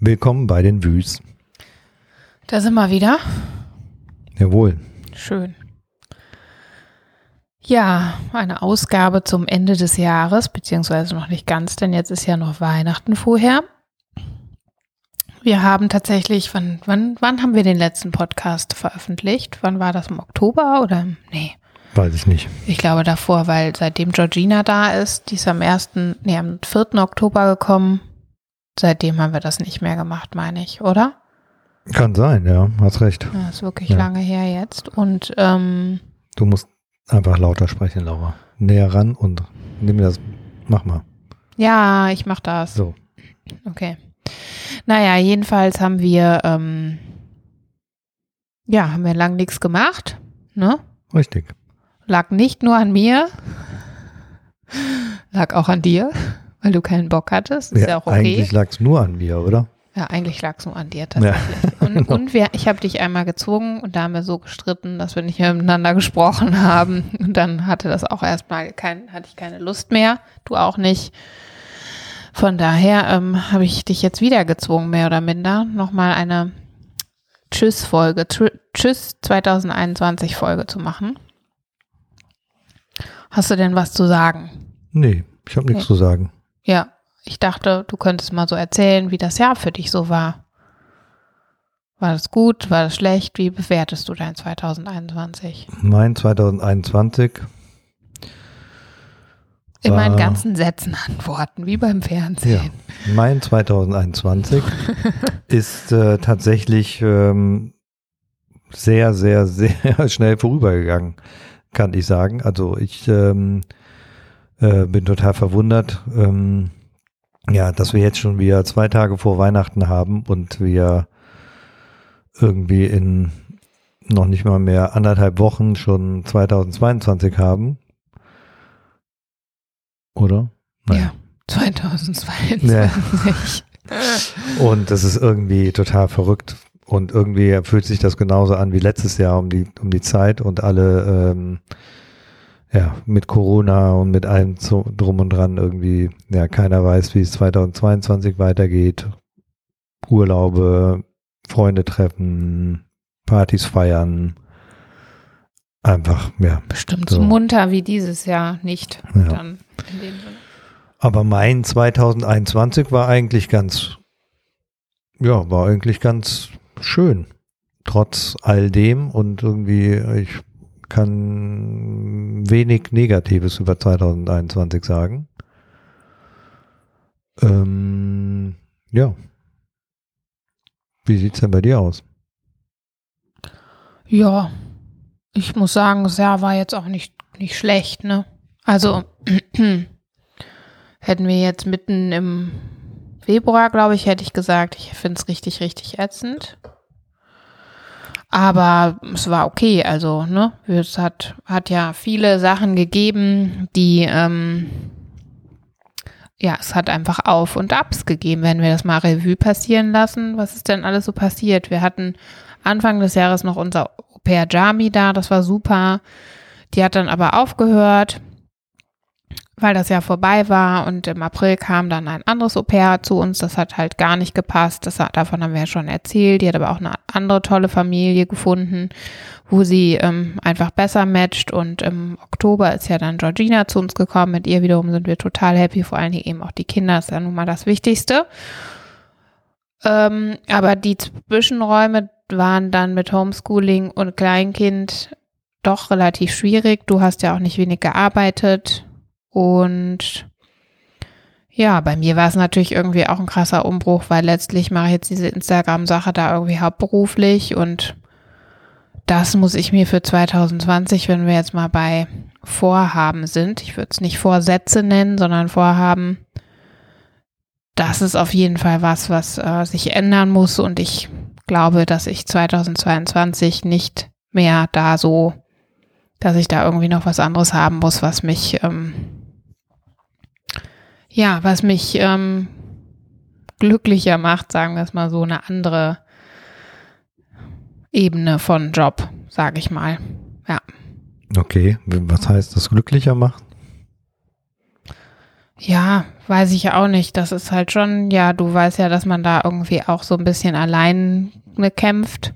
Willkommen bei den Wüs. Da sind wir wieder. Jawohl. Schön. Ja, eine Ausgabe zum Ende des Jahres, beziehungsweise noch nicht ganz, denn jetzt ist ja noch Weihnachten vorher. Wir haben tatsächlich, wann, wann, wann haben wir den letzten Podcast veröffentlicht? Wann war das im Oktober oder? Nee. Weiß ich nicht. Ich glaube davor, weil seitdem Georgina da ist, die ist am 1., nee, am 4. Oktober gekommen. Seitdem haben wir das nicht mehr gemacht, meine ich, oder? Kann sein, ja, hast recht. Ja, ist wirklich Ja. lange her jetzt. Und ähm, Du musst einfach lauter sprechen, Laura. Näher ran und nimm das, mach mal. ja, ich mach das. So. Okay. Naja, jedenfalls haben wir, ähm, ja, haben wir lang nichts gemacht. Ne? Richtig. Lag nicht nur an mir, lag auch an dir, weil du keinen Bock hattest. Ist ja, auch okay. Eigentlich lag es nur an mir, oder? Ja, eigentlich lag es nur an dir tatsächlich. Und, genau. und wir, ich habe dich einmal gezwungen und da haben wir so gestritten, dass wir nicht mehr miteinander gesprochen haben. Und dann hatte das auch erstmal kein, hatte ich keine Lust mehr, du auch nicht. Von daher ähm, habe ich dich jetzt wieder gezwungen, mehr oder minder, nochmal eine Tschüss-Folge, Tschüss 2021-Folge zu machen. Hast du denn was zu sagen? Nee, ich habe nichts Nee. zu sagen. Ja, ich dachte, du könntest mal so erzählen, wie das Jahr für dich so war. War das gut? War das schlecht? Wie bewertest du dein 2021? Mein 2021, In meinen ganzen Sätzen antworten, wie beim ja, Fernsehen. mein 2021 ist äh, tatsächlich ähm, sehr, sehr, sehr schnell vorübergegangen, kann ich sagen. Also ich ähm, äh, bin total verwundert, ähm, ja, dass wir jetzt schon wieder zwei Tage vor Weihnachten haben und wir irgendwie in noch nicht mal mehr anderthalb Wochen schon 2022 haben. Oder? Ja, 2022. Ja. Und das ist irgendwie total verrückt. Und irgendwie fühlt sich das genauso an wie letztes Jahr um die, um die Zeit und alle, ähm, ja, mit Corona und mit allem drum und dran irgendwie, ja, keiner weiß, wie es 2022 weitergeht. Urlaube, Freunde treffen, Partys feiern. Einfach, ja. Bestimmt So. munter wie dieses Jahr nicht. Ja. Dann in dem Sinne. Aber mein 2021 war eigentlich ganz, ja, war eigentlich ganz schön. Trotz all dem und irgendwie, ich kann wenig Negatives über 2021 sagen. Ähm, ja. Wie sieht's denn bei dir aus? Ja, ich muss sagen, das Jahr war jetzt auch nicht, nicht schlecht, ne? Also hätten wir jetzt mitten im Februar, glaube ich, hätte ich gesagt, ich finde es richtig, richtig ätzend. Aber es war okay, also, ne? Es hat, hat ja viele Sachen gegeben, die, ähm, ja, es hat einfach Auf und Abs gegeben, wenn wir das mal Revue passieren lassen. Was ist denn alles so passiert? Wir hatten Anfang des Jahres noch unser Au-pair Jami da, das war super. Die hat dann aber aufgehört, weil das Jahr vorbei war und im April kam dann ein anderes Au-pair zu uns, das hat halt gar nicht gepasst, das, hat- davon haben wir ja schon erzählt. Die hat aber auch eine andere tolle Familie gefunden, wo sie ähm, einfach besser matcht. Und im Oktober ist ja dann Georgina zu uns gekommen, mit ihr wiederum sind wir total happy, vor allen Dingen eben auch die Kinder, ist ja nun mal das Wichtigste. Ähm, aber die Zwischenräume waren dann mit Homeschooling und Kleinkind doch relativ schwierig. Du hast ja auch nicht wenig gearbeitet und ja, bei mir war es natürlich irgendwie auch ein krasser Umbruch, weil letztlich mache ich jetzt diese Instagram-Sache da irgendwie hauptberuflich und das muss ich mir für 2020, wenn wir jetzt mal bei Vorhaben sind, ich würde es nicht Vorsätze nennen, sondern Vorhaben, das ist auf jeden Fall was, was äh, sich ändern muss und ich glaube, dass ich 2022 nicht mehr da so, dass ich da irgendwie noch was anderes haben muss, was mich, ähm, ja, was mich ähm, glücklicher macht, sagen wir es mal so, eine andere Ebene von Job, sage ich mal. Ja. Okay, was heißt das glücklicher macht? Ja, weiß ich auch nicht. Das ist halt schon, ja, du weißt ja, dass man da irgendwie auch so ein bisschen allein kämpft.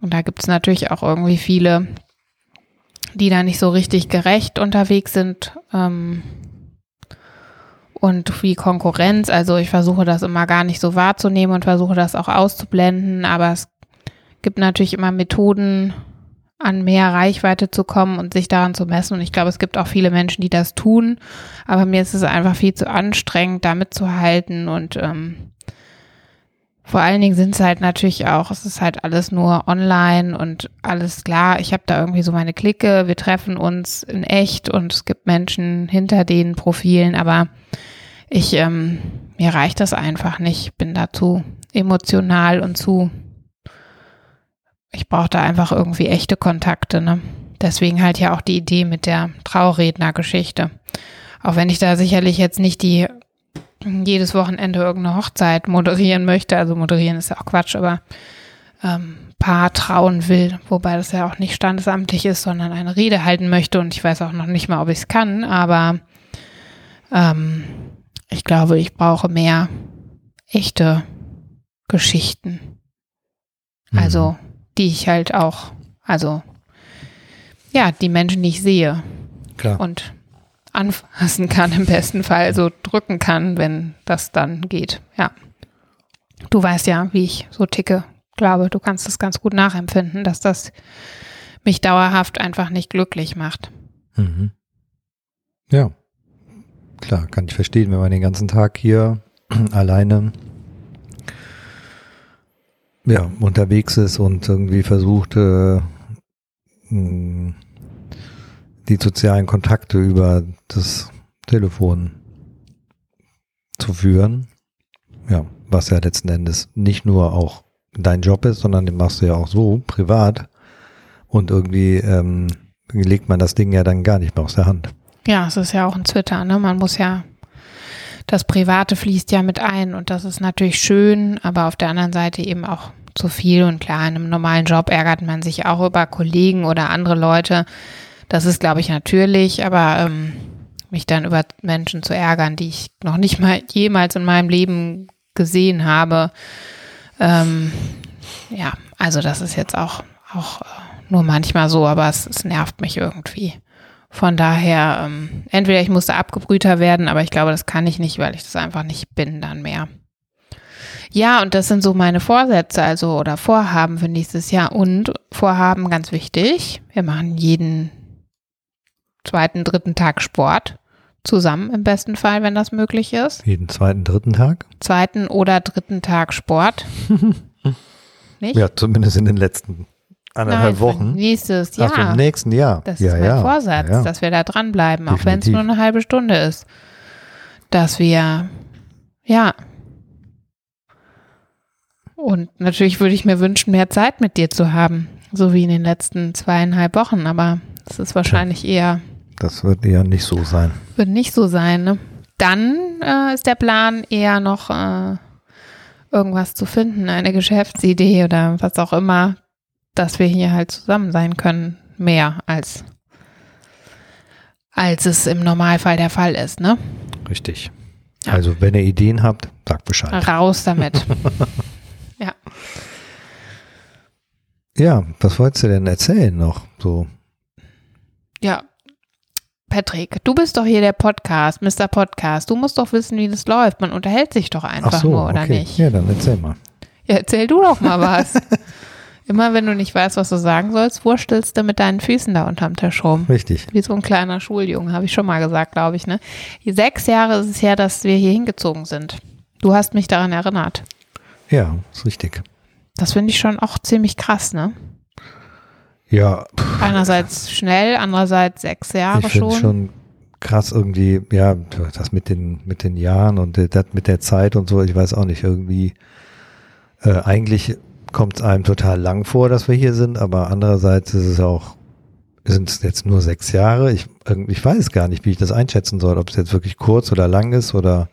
Und da gibt es natürlich auch irgendwie viele, die da nicht so richtig gerecht unterwegs sind. Ähm, und wie Konkurrenz. Also ich versuche das immer gar nicht so wahrzunehmen und versuche das auch auszublenden. Aber es gibt natürlich immer Methoden, an mehr Reichweite zu kommen und sich daran zu messen. Und ich glaube, es gibt auch viele Menschen, die das tun. Aber mir ist es einfach viel zu anstrengend, da mitzuhalten. Und ähm, vor allen Dingen sind es halt natürlich auch, es ist halt alles nur online und alles klar. Ich habe da irgendwie so meine Clique, wir treffen uns in echt und es gibt Menschen hinter den Profilen, aber ich, ähm, mir reicht das einfach nicht. Ich bin da zu emotional und zu ich brauche da einfach irgendwie echte Kontakte, ne? Deswegen halt ja auch die Idee mit der Traurednergeschichte. Auch wenn ich da sicherlich jetzt nicht die jedes Wochenende irgendeine Hochzeit moderieren möchte, also moderieren ist ja auch Quatsch, aber ähm, Paar trauen will, wobei das ja auch nicht standesamtlich ist, sondern eine Rede halten möchte und ich weiß auch noch nicht mal, ob ich es kann, aber ähm, ich glaube, ich brauche mehr echte Geschichten. Also mhm die ich halt auch, also ja, die Menschen, die ich sehe Klar. und anfassen kann im besten Fall, so drücken kann, wenn das dann geht. Ja. Du weißt ja, wie ich so ticke. Glaube, du kannst das ganz gut nachempfinden, dass das mich dauerhaft einfach nicht glücklich macht. Mhm. Ja, klar, kann ich verstehen, wenn man den ganzen Tag hier alleine ja, unterwegs ist und irgendwie versucht, äh, hm, die sozialen Kontakte über das Telefon zu führen. Ja, was ja letzten Endes nicht nur auch dein Job ist, sondern den machst du ja auch so privat. Und irgendwie ähm, legt man das Ding ja dann gar nicht mehr aus der Hand. Ja, es ist ja auch ein Twitter, ne? Man muss ja, das Private fließt ja mit ein und das ist natürlich schön, aber auf der anderen Seite eben auch zu viel. Und klar, in einem normalen Job ärgert man sich auch über Kollegen oder andere Leute. Das ist, glaube ich, natürlich, aber ähm, mich dann über Menschen zu ärgern, die ich noch nicht mal jemals in meinem Leben gesehen habe, ähm, ja, also das ist jetzt auch, auch äh, nur manchmal so, aber es, es nervt mich irgendwie. Von daher, ähm, entweder ich musste abgebrühter werden, aber ich glaube, das kann ich nicht, weil ich das einfach nicht bin dann mehr. Ja, und das sind so meine Vorsätze, also oder Vorhaben für nächstes Jahr. Und Vorhaben ganz wichtig. Wir machen jeden zweiten, dritten Tag Sport zusammen im besten Fall, wenn das möglich ist. Jeden zweiten, dritten Tag? Zweiten oder dritten Tag Sport. Nicht? Ja, zumindest in den letzten anderthalb Nein, Wochen. Nächstes Jahr. Ach, im nächsten Jahr. Das ja, ist mein ja, Vorsatz, ja. dass wir da dranbleiben, auch wenn es nur eine halbe Stunde ist. Dass wir, ja, und natürlich würde ich mir wünschen, mehr Zeit mit dir zu haben, so wie in den letzten zweieinhalb Wochen, aber es ist wahrscheinlich eher. Das wird eher nicht so sein. Wird nicht so sein, ne? Dann äh, ist der Plan eher noch äh, irgendwas zu finden, eine Geschäftsidee oder was auch immer, dass wir hier halt zusammen sein können, mehr als als es im Normalfall der Fall ist, ne? Richtig. Ja. Also, wenn ihr Ideen habt, sagt Bescheid. Raus damit. Ja. Ja, was wolltest du denn erzählen noch? So. Ja, Patrick, du bist doch hier der Podcast, Mr. Podcast. Du musst doch wissen, wie das läuft. Man unterhält sich doch einfach so, nur, oder okay. nicht? Ja, dann erzähl mal. Ja, erzähl du doch mal was. Immer wenn du nicht weißt, was du sagen sollst, wurstelst du mit deinen Füßen da unterm Tisch rum. Richtig. Wie so ein kleiner Schuljunge, habe ich schon mal gesagt, glaube ich. Ne? Sechs Jahre ist es her, dass wir hier hingezogen sind. Du hast mich daran erinnert. Ja, ist richtig. Das finde ich schon auch ziemlich krass, ne? Ja. Einerseits schnell, andererseits sechs Jahre ich schon. schon krass irgendwie, ja, das mit den, mit den Jahren und das mit der Zeit und so, ich weiß auch nicht, irgendwie, äh, eigentlich kommt es einem total lang vor, dass wir hier sind, aber andererseits ist es auch, sind es jetzt nur sechs Jahre. Ich, ich weiß gar nicht, wie ich das einschätzen soll, ob es jetzt wirklich kurz oder lang ist oder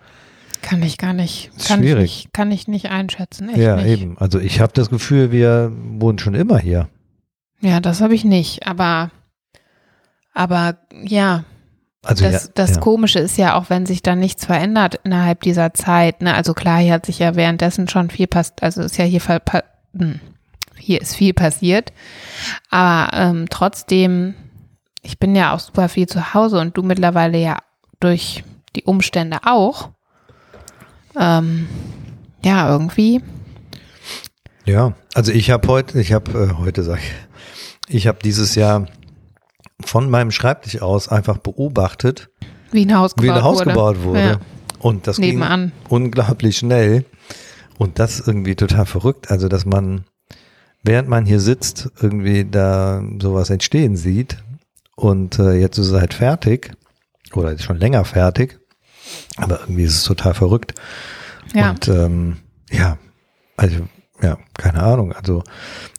kann ich gar nicht. Kann schwierig. Ich nicht, kann ich nicht einschätzen. Echt ja, nicht. eben. Also ich habe das Gefühl, wir wohnen schon immer hier. Ja, das habe ich nicht. Aber, aber ja, Also das, ja, das ja. Komische ist ja auch, wenn sich dann nichts verändert innerhalb dieser Zeit. Ne? Also klar, hier hat sich ja währenddessen schon viel passiert. Also ist ja hier, hm, hier ist viel passiert. Aber ähm, trotzdem, ich bin ja auch super viel zu Hause und du mittlerweile ja durch die Umstände auch. Ähm, ja, irgendwie. Ja, also ich habe heute, ich habe äh, heute sag ich, ich habe dieses Jahr von meinem Schreibtisch aus einfach beobachtet, Wie ein Haus wie gebaut ein Haus wurde. gebaut wurde. Ja. Und das Nebenan. ging unglaublich schnell. Und das ist irgendwie total verrückt. Also, dass man, während man hier sitzt, irgendwie da sowas entstehen sieht. Und äh, jetzt ist es halt fertig. Oder ist schon länger fertig. Aber irgendwie ist es total verrückt. Ja. Und ähm, ja, also, ja, keine Ahnung. Also,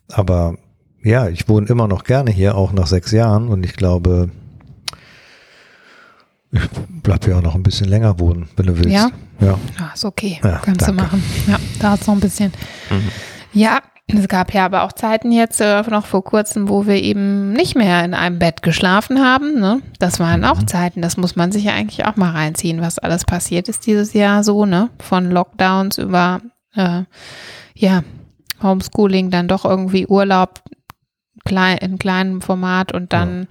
aber ja, ich wohne immer noch gerne hier, auch nach sechs Jahren. Und ich glaube, ich bleib hier auch noch ein bisschen länger wohnen, wenn du willst. Ja? Ja. Ja, ist okay. Ja, Kannst danke. du machen. Ja, da ist noch ein bisschen. Ja, es gab ja aber auch Zeiten jetzt äh, noch vor kurzem, wo wir eben nicht mehr in einem Bett geschlafen haben. Ne? Das waren auch Zeiten, das muss man sich ja eigentlich auch mal reinziehen, was alles passiert ist dieses Jahr so, ne? Von Lockdowns über äh, ja, Homeschooling, dann doch irgendwie Urlaub klein, in kleinem Format und dann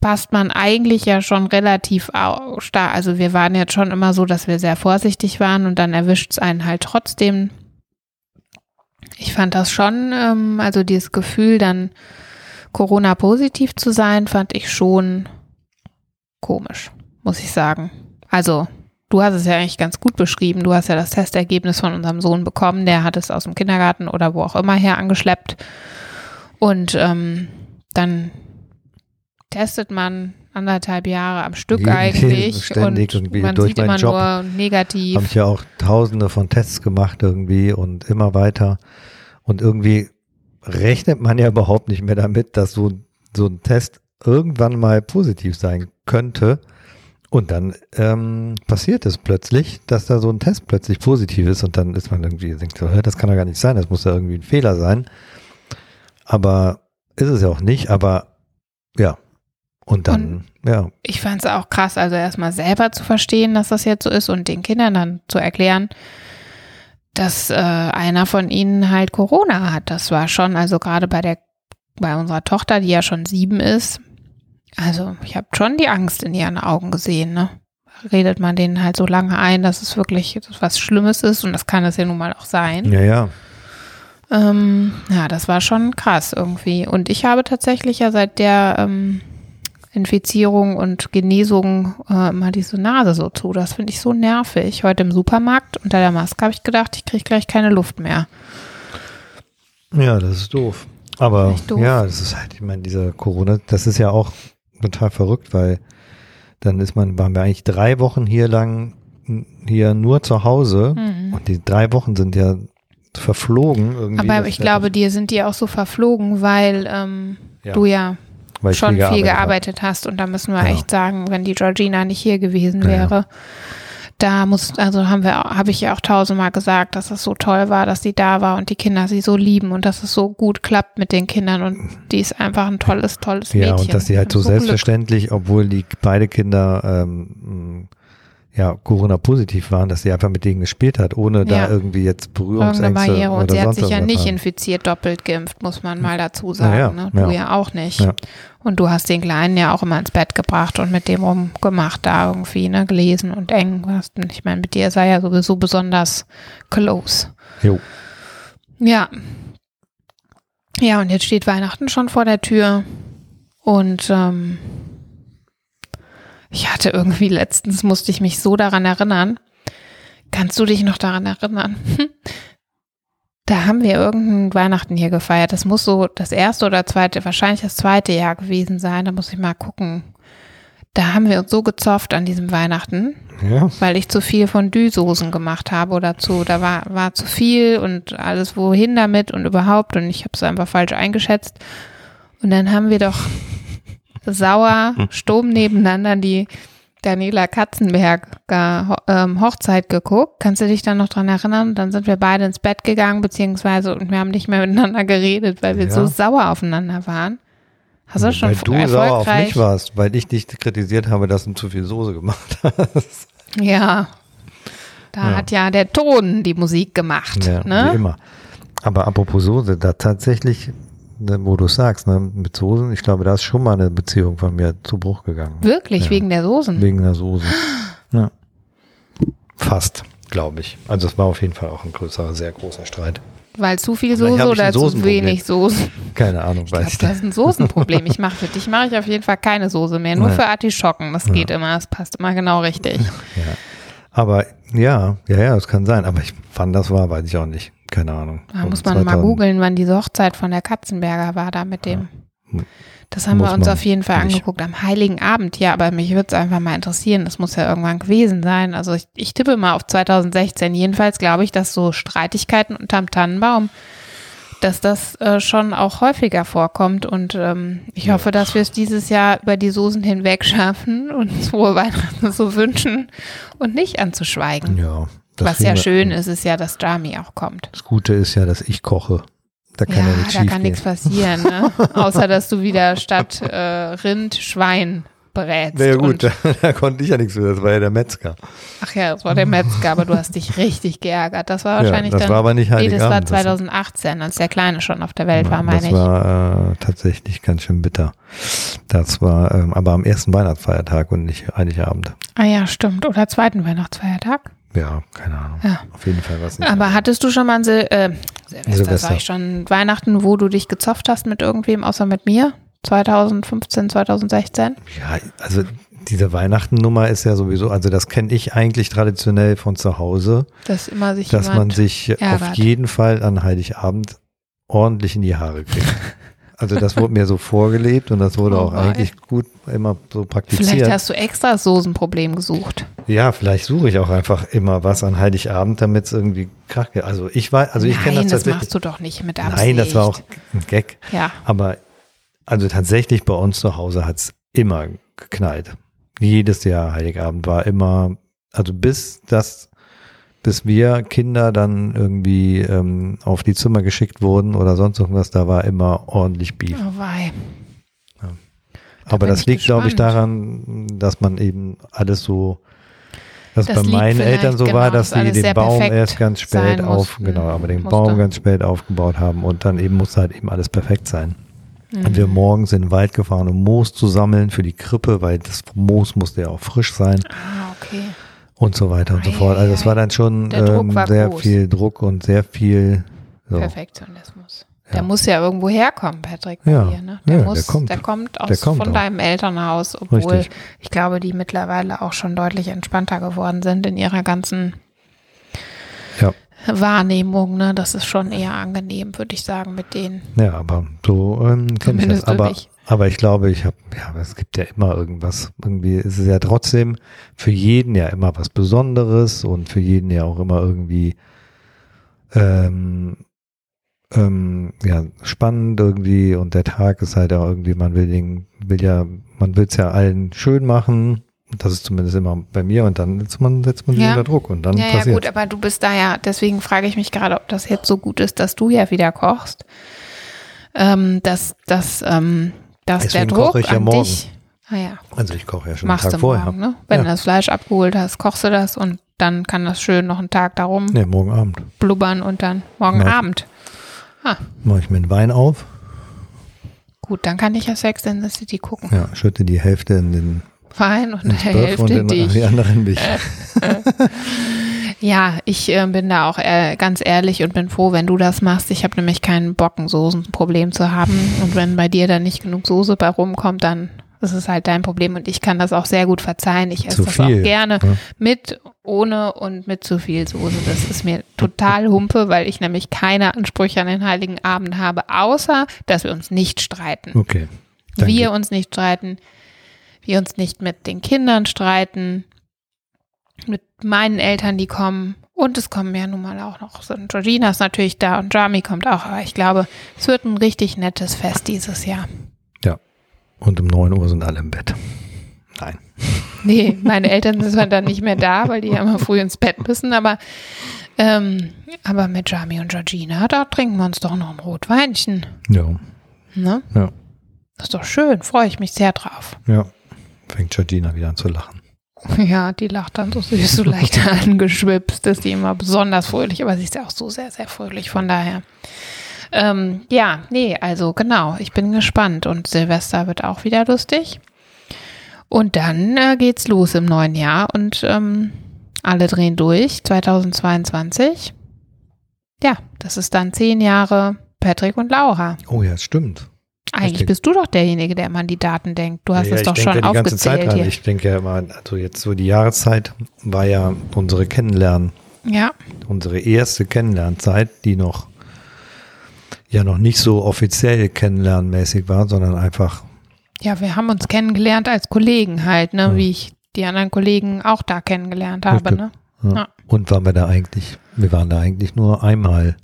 passt man eigentlich ja schon relativ stark. Also wir waren jetzt schon immer so, dass wir sehr vorsichtig waren und dann erwischt es einen halt trotzdem. Ich fand das schon, ähm, also dieses Gefühl, dann Corona-positiv zu sein, fand ich schon komisch, muss ich sagen. Also du hast es ja eigentlich ganz gut beschrieben. Du hast ja das Testergebnis von unserem Sohn bekommen. Der hat es aus dem Kindergarten oder wo auch immer her angeschleppt. Und ähm, dann testet man anderthalb Jahre am Stück Jeden- eigentlich ständig und irgendwie man durch sieht meinen immer Job nur negativ. Habe ich ja auch tausende von Tests gemacht irgendwie und immer weiter. Und irgendwie rechnet man ja überhaupt nicht mehr damit, dass so, so ein Test irgendwann mal positiv sein könnte. Und dann ähm, passiert es plötzlich, dass da so ein Test plötzlich positiv ist und dann ist man irgendwie, denkt so, "Hä, das kann doch gar nicht sein, das muss ja irgendwie ein Fehler sein. Aber ist es ja auch nicht, aber ja. Und dann, ja, ich fand es auch krass, also erstmal selber zu verstehen, dass das jetzt so ist und den Kindern dann zu erklären, dass äh, einer von ihnen halt Corona hat. Das war schon, also gerade bei der, bei unserer Tochter, die ja schon sieben ist, also ich habe schon die Angst in ihren Augen gesehen, ne? Redet man denen halt so lange ein, dass es wirklich was Schlimmes ist und das kann es ja nun mal auch sein. ja, ja. Ähm, ja, das war schon krass irgendwie. Und ich habe tatsächlich ja seit der ähm, Infizierung und Genesung äh, immer diese Nase so zu. Das finde ich so nervig. Heute im Supermarkt unter der Maske habe ich gedacht, ich kriege gleich keine Luft mehr. Ja, das ist doof. Aber Echt doof. ja, das ist halt, ich meine, dieser Corona, das ist ja auch total verrückt, weil dann ist man, waren wir eigentlich drei Wochen hier lang hier nur zu Hause Mhm. und die drei Wochen sind ja verflogen irgendwie. Aber ich glaube, dir sind die auch so verflogen, weil ähm, Ja. du ja weil schon viel hab. gearbeitet hast. Und da müssen wir Genau. echt sagen, wenn die Georgina nicht hier gewesen Ja, ja. wäre, da muss, also haben wir, habe ich ja auch tausendmal gesagt, dass es so toll war, dass sie da war und die Kinder sie so lieben und dass es so gut klappt mit den Kindern und die ist einfach ein tolles, tolles Ja, Mädchen. und dass sie halt so Glück. selbstverständlich, obwohl die beide Kinder ähm, ja Corona-positiv waren, dass sie einfach mit denen gespielt hat, ohne da Ja. irgendwie jetzt Berührungsängste Barriere. Und oder sie hat sich ja nicht infiziert, doppelt geimpft, muss man mal dazu sagen. ja, ne? Du ja. ja auch nicht. Und du hast den Kleinen ja auch immer ins Bett gebracht und mit dem rumgemacht, da irgendwie, ne, gelesen und eng. Was, ich meine, mit dir sei ja sowieso besonders close. Jo. Ja. Ja, und jetzt steht Weihnachten schon vor der Tür. Und ähm, ich hatte irgendwie letztens, musste ich mich so daran erinnern. Kannst du dich noch daran erinnern? Da haben wir irgendein Weihnachten hier gefeiert. Das muss so das erste oder zweite, wahrscheinlich das zweite Jahr gewesen sein. Da muss ich mal gucken. Da haben wir uns so gezofft an diesem Weihnachten Ja. weil ich zu viel Fondue-Soßen gemacht habe oder zu, da war, war zu viel und alles wohin damit und überhaupt und ich habe es einfach falsch eingeschätzt. Und dann haben wir doch sauer, stumm nebeneinander die Daniela Katzenberger ähm, Hochzeit geguckt. Kannst du dich dann noch dran erinnern? Dann sind wir beide ins Bett gegangen, beziehungsweise und wir haben nicht mehr miteinander geredet, weil wir Ja. so sauer aufeinander waren. Hast du schon weil du sauer auf mich warst, weil ich dich kritisiert habe, dass du zu viel Soße gemacht hast. Ja. Da Ja. hat ja der Ton die Musik gemacht. Ja, wie ne? immer. Aber apropos Soße, da tatsächlich, ne, wo du sagst, ne, mit Soßen, ich glaube, da ist schon mal eine Beziehung von mir zu Bruch gegangen. Wirklich, Ja. wegen der Soßen. Wegen der Soße. Ja. Fast, glaube ich. Also es war auf jeden Fall auch ein größerer, sehr großer Streit. Weil zu viel Soße oder zu wenig Soße. Keine Ahnung, Ich weiß glaube, ich das ist ein Soßenproblem. Ich mache für dich mache ich auf jeden Fall keine Soße mehr, nur Nee. für Artischocken. Das geht immer, das passt immer genau richtig. Ja. Aber ja, ja, ja, das kann sein. Aber ich wann das war, weiß ich auch nicht. Keine Ahnung. Da muss man mal 2000 googeln, wann diese Hochzeit von der Katzenberger war da mit dem. Hm. Das haben Muss wir uns auf jeden Fall nicht. angeguckt am Heiligen Abend. Ja, aber mich würde es einfach mal interessieren. Das muss ja irgendwann gewesen sein. Also ich, ich tippe mal auf 2016. Jedenfalls glaube ich, dass so Streitigkeiten unterm Tannenbaum, dass das äh, schon auch häufiger vorkommt. Und ähm, ich Ja. hoffe, dass wir es dieses Jahr über die Soßen hinweg schaffen und uns frohe Weihnachten so wünschen und nicht anzuschweigen. Ja. Das Was ja schön ist, ist ja, dass Jami auch kommt. Das Gute ist ja, dass ich koche. Da kann ja, ja, nichts da kann nichts passieren, ne? Außer dass du wieder statt äh, Rind Schwein berätst. Na ja gut, da, da konnte ich ja nichts für, das war ja der Metzger. ach ja, das war der Metzger, aber du hast dich richtig geärgert. Das war wahrscheinlich ja, das dann. war aber nicht nee, das war Heiligabend. 2018, als der Kleine schon auf der Welt war, meine das ich. war äh, tatsächlich ganz schön bitter. Das war ähm, aber am ersten Weihnachtsfeiertag und nicht Heiligabend. Ah ja, stimmt. Oder zweiten Weihnachtsfeiertag. Ja, keine Ahnung. Ja. Auf jeden Fall was nicht. Aber hattest du schon mal ein Sil äh, Silvester, Silvester. sag ich schon, Weihnachten, wo du dich gezopft hast mit irgendwem, außer mit mir? 2015, 2016? ja, also diese Weihnachtennummer ist ja sowieso, also das kenne ich eigentlich traditionell von zu Hause, Dass immer sich dass man sich auf ärgert. jeden Fall an Heiligabend ordentlich in die Haare kriegt. Also das wurde mir so vorgelebt und das wurde Oh auch wei. eigentlich gut immer so Vielleicht praktiziert. hast du extra das Soßenproblem gesucht. Ja, vielleicht suche ich auch einfach immer was an Heiligabend, damit es irgendwie krach geht. Also ich weiß, also ich kenne Nein, das das tatsächlich. machst du doch nicht mit Absicht. Nein, das war auch ein Gag. Ja, Aber also tatsächlich bei uns zu Hause hat es immer geknallt. Jedes Jahr Heiligabend war immer, also bis das, bis wir Kinder dann irgendwie ähm, auf die Zimmer geschickt wurden oder sonst irgendwas, da war immer ordentlich Beef. oh wei. Aber bin das ich liegt, glaube ich, daran, dass man eben alles so, dass Das bei meinen Eltern so genau, war, dass alles den Baum erst ganz spät auf, mussten- genau, aber den musste. Baum ganz spät aufgebaut haben und dann eben musste halt eben alles perfekt sein. Und Mhm. wir morgens in den Wald gefahren, um Moos zu sammeln für die Krippe, weil das Moos musste ja auch frisch sein Ah, okay. Und so weiter und so fort. Also es war dann schon Der ähm, war sehr groß. viel Druck und sehr viel so. Perfektionismus. Ja. Der muss ja irgendwo herkommen, Patrick, Ja. dir, ne? Der Ja, der muss, kommt. der kommt aus Der kommt von auch. deinem Elternhaus, obwohl Richtig. ich glaube, die mittlerweile auch schon deutlich entspannter geworden sind in ihrer ganzen Ja. Wahrnehmung, ne? Das ist schon eher angenehm, würde ich sagen, mit denen. Ja, aber so ähm, kenne ich das. Aber, mich. Aber ich glaube, ich habe, ja, es gibt ja immer irgendwas. Irgendwie ist es ja trotzdem für jeden ja immer was Besonderes und für jeden ja auch immer irgendwie ähm, ähm, ja, spannend irgendwie und der Tag ist halt auch irgendwie, man will den, will ja, man will es ja allen schön machen. Das ist zumindest immer bei mir und dann setzt man, setzt man sich Ja. unter Druck und dann Ja, ja, passiert. gut, aber du bist da ja, deswegen frage ich mich gerade, ob das jetzt so gut ist, dass du ja wieder kochst. Ähm, dass, dass, ähm, dass der Deswegen Druck koche ich ja an morgen. dich. Ah ja, Also ich koche ja schon einen machst Tag du vorher. morgen, ne? Wenn Ja. du das Fleisch abgeholt hast, kochst du das und dann kann das schön noch einen Tag darum Nee, morgen Abend. blubbern und dann morgen Mach- Abend. Mache ich mir einen Wein auf, Gut, dann kann ich ja Sex in the City gucken. ja, schütte die Hälfte in den Wein und der Böff Hälfte und den, dich. die anderen mich. Ja, ich äh, bin da auch äh, ganz ehrlich und bin froh, wenn du das machst. Ich habe nämlich kein Bockensoßenproblem zu haben. Und wenn bei dir dann nicht genug Soße bei rumkommt, dann ist es halt dein Problem. Und ich kann das auch sehr gut verzeihen. Ich esse das viel, auch gerne ne? mit, ohne und mit zu viel Soße. Das ist mir total humpe, weil ich nämlich keine Ansprüche an den Heiligen Abend habe, außer, dass wir uns nicht streiten. Okay. Dann wir uns nicht streiten, wir uns nicht mit den Kindern streiten, mit meinen Eltern, die kommen. Und es kommen ja nun mal auch noch, so Georgina ist natürlich da und Jami kommt auch, aber ich glaube, es wird ein richtig nettes Fest dieses Jahr. Und um 9 Uhr sind alle im Bett. Nein. Nee, meine Eltern sind dann nicht mehr da, weil die ja immer früh ins Bett müssen, aber, ähm, aber mit Jami und Georgina, da trinken wir uns doch noch ein Rotweinchen. Ja. Ne? Ja. Das ist doch schön, freue ich mich sehr drauf. Ja. Fängt Georgina wieder an zu lachen. Ja, die lacht dann so süß, so leicht angeschwipst, ist die immer besonders fröhlich, aber sie ist ja auch so sehr, sehr fröhlich, von daher. Ähm, ja, nee, also genau, ich bin gespannt und Silvester wird auch wieder lustig. Und dann äh, geht's los im neuen Jahr und ähm, alle drehen durch, 2022. Ja, das ist dann zehn Jahre Patrick und Laura. Oh ja, stimmt. Eigentlich bist du doch derjenige, der immer an die Daten denkt. Du hast ja, es doch schon ja die ganze Zeit hier. Ich denke ja immer, also jetzt so die Jahreszeit war ja unsere Kennenlernen, Ja, unsere erste Kennenlernzeit, die noch ja noch nicht so offiziell kennenlernmäßig war, sondern einfach ja, wir haben uns kennengelernt als Kollegen halt, ne, Ja. wie ich die anderen Kollegen auch da kennengelernt habe, ne? Ja. Und waren wir da eigentlich, wir waren da eigentlich nur einmal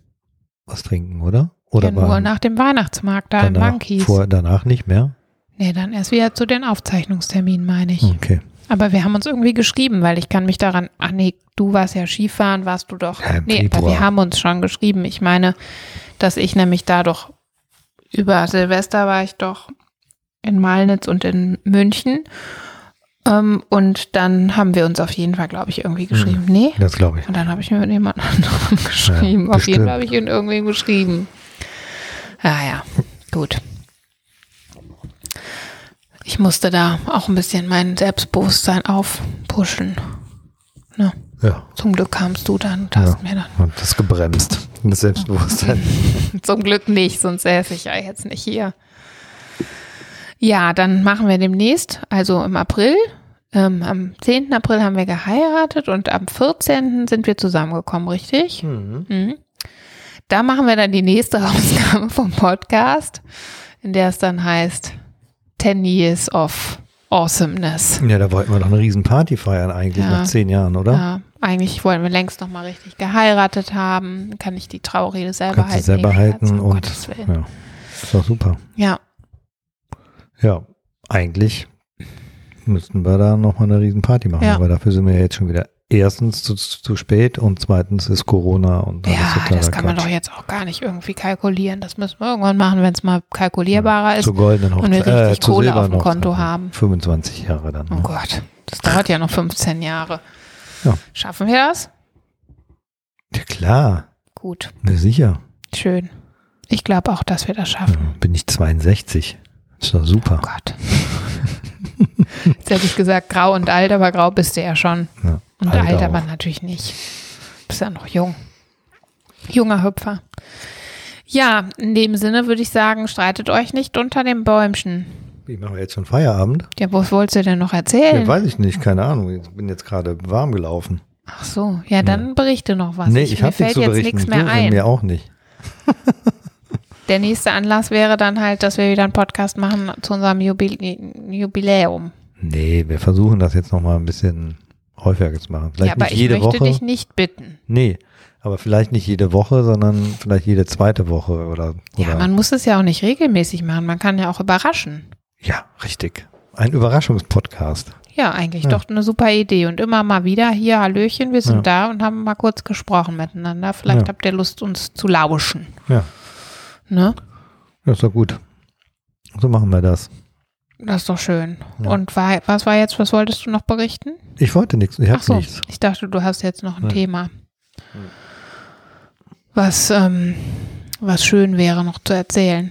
was trinken, oder? Oder ja, nur nach dem Weihnachtsmarkt da in danach, Monkeys. vor, danach nicht mehr? Nee, dann erst wieder zu den Aufzeichnungsterminen, meine ich. Okay. Aber wir haben uns irgendwie geschrieben, weil ich kann mich daran, ach nee, du warst ja Skifahren, warst du doch. Ja, im nee, aber wir haben uns schon geschrieben. Ich meine, dass ich nämlich da doch über Silvester war ich doch in Malnitz und in München. Ähm, und dann haben wir uns auf jeden Fall, glaube ich, irgendwie geschrieben. Nee? Das glaube ich. Und dann habe ich mir mit jemand anderem geschrieben. Auf jeden. Fall habe ich ihn irgendwie geschrieben. Ah ja, gut. Ich musste da auch ein bisschen mein Selbstbewusstsein aufpushen. Ne? Ja, Zum Glück kamst du dann und hast mir dann. und das gebremst. Das Selbstbewusstsein. Zum Glück nicht, sonst säße ich ja jetzt nicht hier. Ja, dann machen wir demnächst, also im April. Ähm, am 10. April haben wir geheiratet und am 14. sind wir zusammengekommen, richtig? Mhm. Mhm. Da machen wir dann die nächste Ausgabe vom Podcast, in der es dann heißt 10 Years of Awesomeness. Ja, da wollten wir doch eine riesen Party feiern eigentlich Ja. nach zehn Jahren, oder? Ja, eigentlich wollen wir längst noch mal richtig geheiratet haben. Kann ich die Traurede selber Kannst halten? selber halten Scherz, um und ja, ist doch super. Ja, Ja, eigentlich müssten wir da nochmal eine riesen Party machen, Ja. aber dafür sind wir ja jetzt schon wieder erstens zu, zu spät und zweitens ist Corona und ja totaler das kann man Quatsch. doch jetzt auch gar nicht irgendwie kalkulieren. Das müssen wir irgendwann machen, wenn es mal kalkulierbarer ist Zur goldenen und wir Hochzeit, richtig äh, Kohle auf dem Konto ja. haben. 25 Jahre dann. Oh Ne? Gott, das dauert ja noch 15 Jahre. Ja. Schaffen wir das? Ja klar, Gut, na sicher. schön. Ich glaube auch, dass wir das Ja, schaffen. bin ich 62. Ist doch super. Oh Gott. Jetzt hätte ich gesagt, grau und alt, aber grau bist du ja schon. Ja, Und alt alt, auch. aber natürlich nicht. Bist ja noch jung. Junger Hüpfer. Ja, in dem Sinne würde ich sagen, streitet euch nicht unter dem Bäumchen. Ich mache jetzt schon Feierabend. Ja, was wolltest du denn noch Ja, erzählen? weiß ich nicht, keine Ahnung. Ich bin jetzt gerade warm gelaufen. Ach so, ja, dann berichte noch was. nee, ich, ich mir fällt jetzt nichts mehr ein. Mir auch nicht. Der nächste Anlass wäre dann halt, dass wir wieder einen Podcast machen zu unserem Jubil Jubiläum. Nee, wir versuchen das jetzt nochmal ein bisschen häufiger zu machen. Vielleicht ja, aber nicht ich jede möchte Woche. dich nicht bitten. Nee, aber vielleicht nicht jede Woche, sondern vielleicht jede zweite Woche oder. Ja, oder man muss es ja auch nicht regelmäßig machen. Man kann ja auch überraschen. ja, richtig. Ein Überraschungspodcast. Ja, eigentlich Ja. doch eine super Idee. Und immer mal wieder hier, Hallöchen, wir sind da und haben mal kurz gesprochen miteinander. Vielleicht Ja. habt ihr Lust, uns zu lauschen. Ja, Ne? das ist doch gut. So machen wir das. Das ist doch schön. Ja. Und war, was war jetzt, was wolltest du noch berichten? Ich wollte nichts, ich habe so, nichts. ich dachte, du hast jetzt noch ein Nein. Thema. Was, ähm, was schön wäre noch zu erzählen.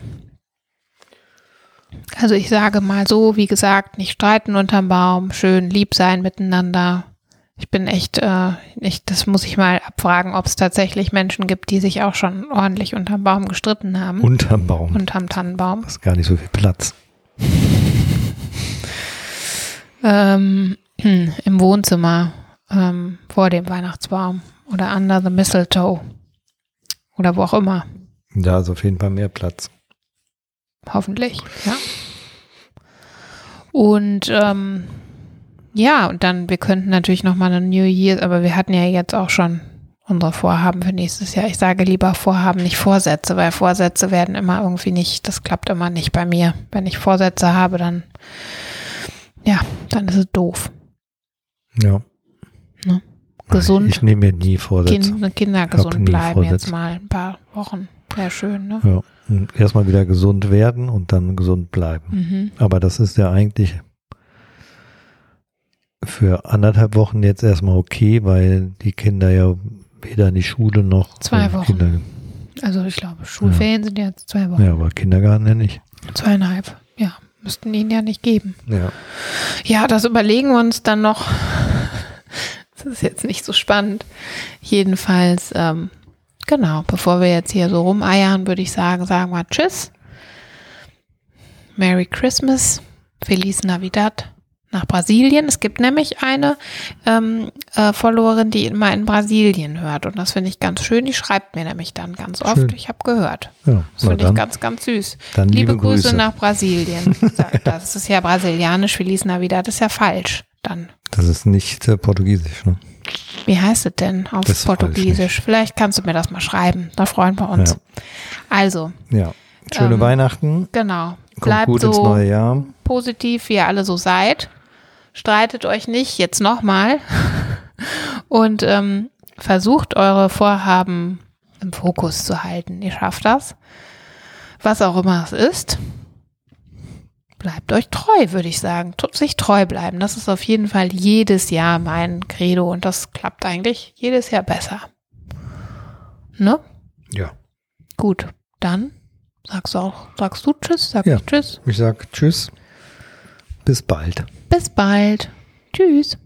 Also ich sage mal so, wie gesagt, nicht streiten unterm Baum, schön lieb sein miteinander. Ich bin echt, äh, ich, das muss ich mal abfragen, ob es tatsächlich Menschen gibt, die sich auch schon ordentlich unterm Baum gestritten haben. Unterm Baum. unterm Tannenbaum. Das ist gar nicht so viel Platz. Ähm, Im Wohnzimmer ähm, vor dem Weihnachtsbaum oder under the mistletoe oder wo auch immer. Da ist auf jeden Fall mehr Platz. Hoffentlich, ja. Und ähm, ja, und dann, wir könnten natürlich nochmal eine New Year, aber wir hatten ja jetzt auch schon unsere Vorhaben für nächstes Jahr. Ich sage lieber Vorhaben, nicht Vorsätze, weil Vorsätze werden immer irgendwie nicht, das klappt immer nicht bei mir. Wenn ich Vorsätze habe, dann, ja, dann ist es doof. Ja. Gesund. Ich nehme mir nie Vorsätze. Kind, Kinder gesund bleiben jetzt Vorsätze. mal ein paar Wochen. Wäre schön, ne? Ja. Und erstmal wieder gesund werden und dann gesund bleiben. Mhm. Aber das ist ja eigentlich für anderthalb Wochen jetzt erstmal okay, weil die Kinder ja weder in die Schule noch Zwei in Wochen. Kinder, Also ich glaube, Schulferien sind jetzt zwei Wochen. ja, aber Kindergarten ja nicht. Zweieinhalb. Ja, müssten ihnen ja nicht geben. Ja. Ja, das überlegen wir uns dann noch. Das ist jetzt nicht so spannend. Jedenfalls, ähm, genau, bevor wir jetzt hier so rumeiern, würde ich sagen, sagen wir Tschüss. Merry Christmas. Feliz Navidad nach Brasilien. Es gibt nämlich eine ähm, äh, Followerin, die immer in Brasilien hört. Und das finde ich ganz schön. Die schreibt mir nämlich dann ganz oft. Schön. Ich habe gehört. ja. Das finde ich ganz, ganz süß. dann Liebe, Grüße. nach Brasilien. Das ist ja brasilianisch, Feliz Navidad ist ja falsch. Dann, Das ist nicht äh, portugiesisch, ne? wie heißt es denn auf Das Portugiesisch? Vielleicht kannst du mir das mal schreiben. Da freuen wir uns. Ja. Also, Ja. Schöne Ähm, Weihnachten. genau. Kommt Bleibt gut ins so neue Jahr. positiv, wie ihr alle so seid. Streitet euch nicht, jetzt nochmal. Und ähm, versucht eure Vorhaben im Fokus zu halten. Ihr schafft das. Was auch immer es ist. Bleibt euch treu, würde ich sagen. Tut sich treu bleiben. Das ist auf jeden Fall jedes Jahr mein Credo und das klappt eigentlich jedes Jahr besser. Ne? Ja. Gut. Dann sagst du auch, sagst du Tschüss, sag Ja. ich Tschüss. Ich sag Tschüss. Bis bald. Bis bald. Tschüss.